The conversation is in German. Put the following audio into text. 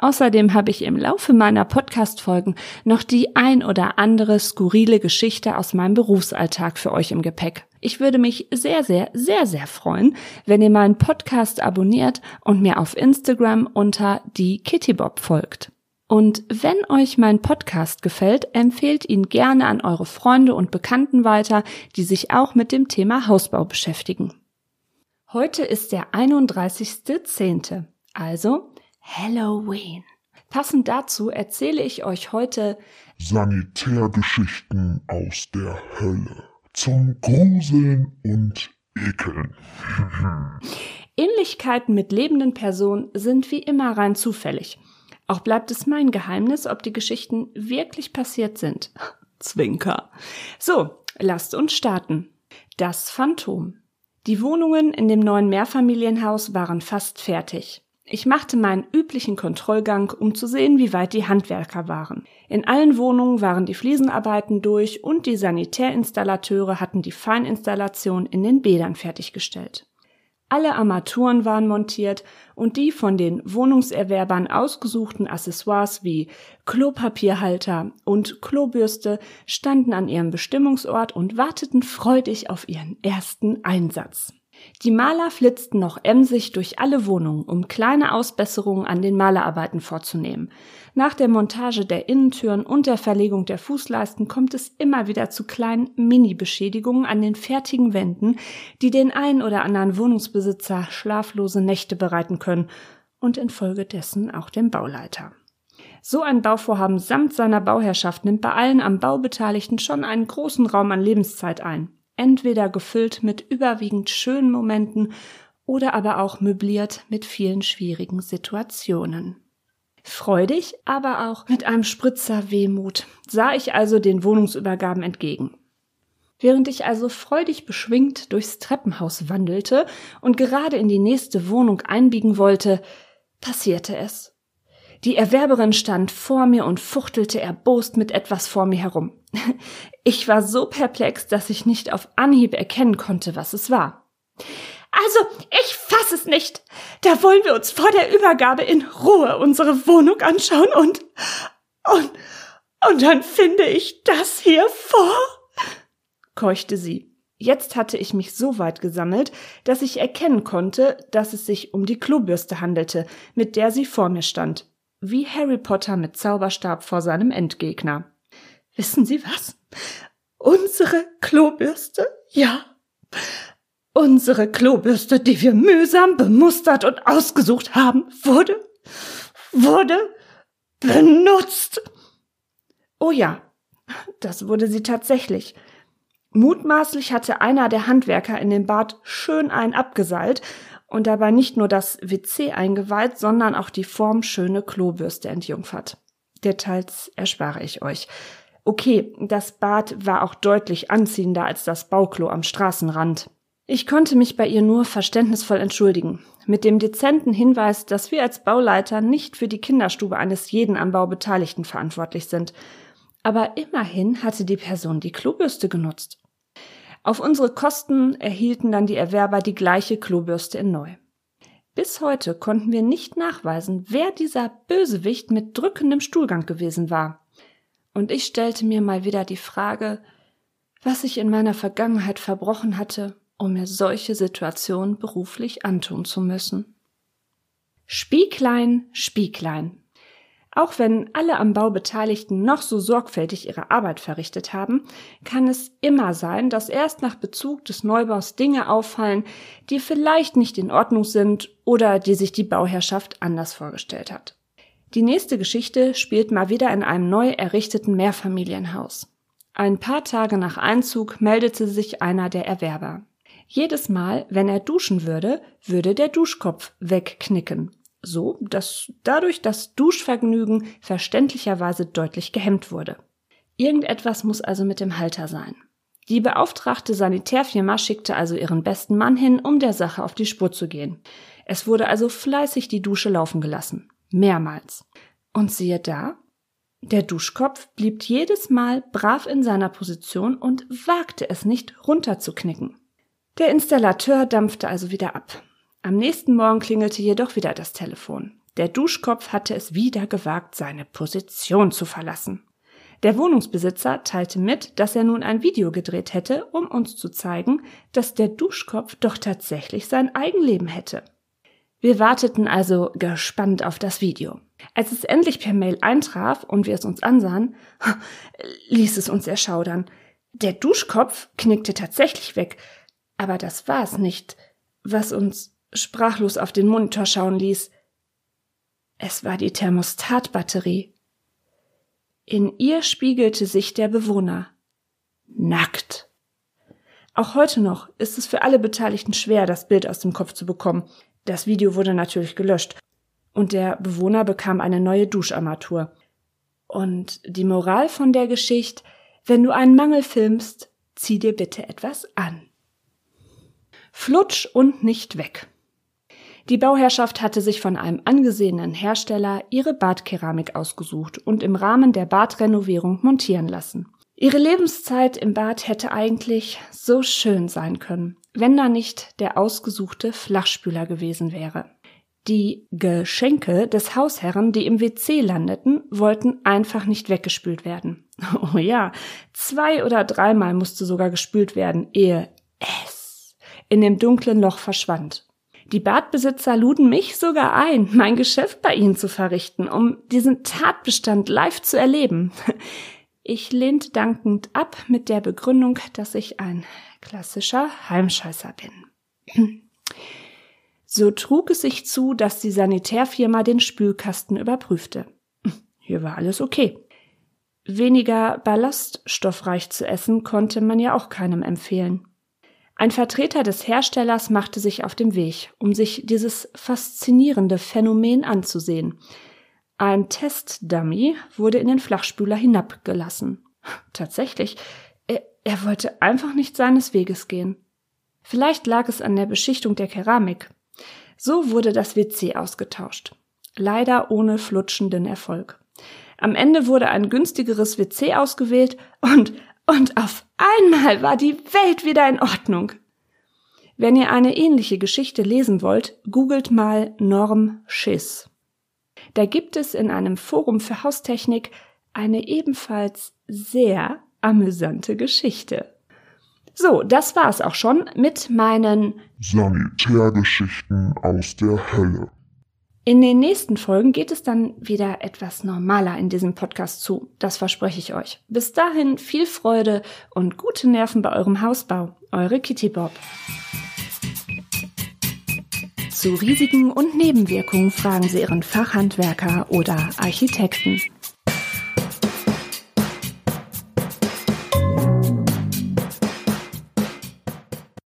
Außerdem habe ich im Laufe meiner Podcast-Folgen noch die ein oder andere skurrile Geschichte aus meinem Berufsalltag für euch im Gepäck. Ich würde mich sehr, sehr, sehr, sehr freuen, wenn ihr meinen Podcast abonniert und mir auf Instagram unter die Kittybob folgt. Und wenn euch mein Podcast gefällt, empfehlt ihn gerne an eure Freunde und Bekannten weiter, die sich auch mit dem Thema Hausbau beschäftigen. Heute ist der 31.10., also Halloween. Passend dazu erzähle ich euch heute Sanitärgeschichten aus der Hölle zum Gruseln und Ekeln. Ähnlichkeiten mit lebenden Personen sind wie immer rein zufällig. Auch bleibt es mein Geheimnis, ob die Geschichten wirklich passiert sind. Zwinker. So, lasst uns starten. Das Phantom. Die Wohnungen in dem neuen Mehrfamilienhaus waren fast fertig. Ich machte meinen üblichen Kontrollgang, um zu sehen, wie weit die Handwerker waren. In allen Wohnungen waren die Fliesenarbeiten durch und die Sanitärinstallateure hatten die Feininstallation in den Bädern fertiggestellt. Alle Armaturen waren montiert und die von den Wohnungserwerbern ausgesuchten Accessoires wie Klopapierhalter und Klobürste standen an ihrem Bestimmungsort und warteten freudig auf ihren ersten Einsatz. Die Maler flitzten noch emsig durch alle Wohnungen, um kleine Ausbesserungen an den Malerarbeiten vorzunehmen. Nach der Montage der Innentüren und der Verlegung der Fußleisten kommt es immer wieder zu kleinen Mini-Beschädigungen an den fertigen Wänden, die den ein oder anderen Wohnungsbesitzer schlaflose Nächte bereiten können und infolgedessen auch dem Bauleiter. So ein Bauvorhaben samt seiner Bauherrschaft nimmt bei allen am Bau Beteiligten schon einen großen Raum an Lebenszeit ein entweder gefüllt mit überwiegend schönen Momenten oder aber auch möbliert mit vielen schwierigen Situationen. Freudig, aber auch mit einem Spritzer Wehmut sah ich also den Wohnungsübergaben entgegen. Während ich also freudig beschwingt durchs Treppenhaus wandelte und gerade in die nächste Wohnung einbiegen wollte, passierte es. Die Erwerberin stand vor mir und fuchtelte erbost mit etwas vor mir herum. Ich war so perplex, dass ich nicht auf Anhieb erkennen konnte, was es war. Also, ich fass es nicht. Da wollen wir uns vor der Übergabe in Ruhe unsere Wohnung anschauen und, und, und dann finde ich das hier vor, keuchte sie. Jetzt hatte ich mich so weit gesammelt, dass ich erkennen konnte, dass es sich um die Klobürste handelte, mit der sie vor mir stand. Wie Harry Potter mit Zauberstab vor seinem Endgegner. Wissen Sie was? Unsere Klobürste? Ja. Unsere Klobürste, die wir mühsam bemustert und ausgesucht haben, wurde, wurde benutzt. Oh ja, das wurde sie tatsächlich. Mutmaßlich hatte einer der Handwerker in dem Bad schön ein abgeseilt und dabei nicht nur das WC eingeweiht, sondern auch die formschöne Klobürste entjungfert. Details erspare ich euch. Okay, das Bad war auch deutlich anziehender als das Bauklo am Straßenrand. Ich konnte mich bei ihr nur verständnisvoll entschuldigen, mit dem dezenten Hinweis, dass wir als Bauleiter nicht für die Kinderstube eines jeden am Bau Beteiligten verantwortlich sind. Aber immerhin hatte die Person die Klobürste genutzt. Auf unsere Kosten erhielten dann die Erwerber die gleiche Klobürste in neu. Bis heute konnten wir nicht nachweisen, wer dieser Bösewicht mit drückendem Stuhlgang gewesen war. Und ich stellte mir mal wieder die Frage, was ich in meiner Vergangenheit verbrochen hatte, um mir solche Situationen beruflich antun zu müssen. Spieglein, Spieglein. Auch wenn alle am Bau Beteiligten noch so sorgfältig ihre Arbeit verrichtet haben, kann es immer sein, dass erst nach Bezug des Neubaus Dinge auffallen, die vielleicht nicht in Ordnung sind oder die sich die Bauherrschaft anders vorgestellt hat. Die nächste Geschichte spielt mal wieder in einem neu errichteten Mehrfamilienhaus. Ein paar Tage nach Einzug meldete sich einer der Erwerber. Jedes Mal, wenn er duschen würde, würde der Duschkopf wegknicken. So dass dadurch das Duschvergnügen verständlicherweise deutlich gehemmt wurde. Irgendetwas muss also mit dem Halter sein. Die beauftragte Sanitärfirma schickte also ihren besten Mann hin, um der Sache auf die Spur zu gehen. Es wurde also fleißig die Dusche laufen gelassen. Mehrmals. Und siehe da, der Duschkopf blieb jedes Mal brav in seiner Position und wagte es nicht runterzuknicken. Der Installateur dampfte also wieder ab. Am nächsten Morgen klingelte jedoch wieder das Telefon. Der Duschkopf hatte es wieder gewagt, seine Position zu verlassen. Der Wohnungsbesitzer teilte mit, dass er nun ein Video gedreht hätte, um uns zu zeigen, dass der Duschkopf doch tatsächlich sein Eigenleben hätte. Wir warteten also gespannt auf das Video. Als es endlich per Mail eintraf und wir es uns ansahen, ließ es uns erschaudern. Der Duschkopf knickte tatsächlich weg, aber das war es nicht, was uns sprachlos auf den Monitor schauen ließ. Es war die Thermostatbatterie. In ihr spiegelte sich der Bewohner. Nackt. Auch heute noch ist es für alle Beteiligten schwer, das Bild aus dem Kopf zu bekommen. Das Video wurde natürlich gelöscht und der Bewohner bekam eine neue Duscharmatur. Und die Moral von der Geschichte, wenn du einen Mangel filmst, zieh dir bitte etwas an. Flutsch und nicht weg. Die Bauherrschaft hatte sich von einem angesehenen Hersteller ihre Badkeramik ausgesucht und im Rahmen der Badrenovierung montieren lassen. Ihre Lebenszeit im Bad hätte eigentlich so schön sein können, wenn da nicht der ausgesuchte Flachspüler gewesen wäre. Die Geschenke des Hausherren, die im WC landeten, wollten einfach nicht weggespült werden. Oh ja, zwei oder dreimal musste sogar gespült werden, ehe es in dem dunklen Loch verschwand. Die Badbesitzer luden mich sogar ein, mein Geschäft bei ihnen zu verrichten, um diesen Tatbestand live zu erleben. Ich lehnte dankend ab mit der Begründung, dass ich ein klassischer Heimscheißer bin. So trug es sich zu, dass die Sanitärfirma den Spülkasten überprüfte. Hier war alles okay. Weniger ballaststoffreich zu essen konnte man ja auch keinem empfehlen. Ein Vertreter des Herstellers machte sich auf den Weg, um sich dieses faszinierende Phänomen anzusehen. Ein Testdummy wurde in den Flachspüler hinabgelassen. Tatsächlich, er, er wollte einfach nicht seines Weges gehen. Vielleicht lag es an der Beschichtung der Keramik. So wurde das WC ausgetauscht. Leider ohne flutschenden Erfolg. Am Ende wurde ein günstigeres WC ausgewählt und, und auf einmal war die Welt wieder in Ordnung. Wenn ihr eine ähnliche Geschichte lesen wollt, googelt mal Norm Schiss. Da gibt es in einem Forum für Haustechnik eine ebenfalls sehr amüsante Geschichte. So, das war's auch schon mit meinen Sanitärgeschichten aus der Hölle. In den nächsten Folgen geht es dann wieder etwas normaler in diesem Podcast zu. Das verspreche ich euch. Bis dahin viel Freude und gute Nerven bei eurem Hausbau. Eure Kitty Bob. Zu Risiken und Nebenwirkungen fragen Sie Ihren Fachhandwerker oder Architekten.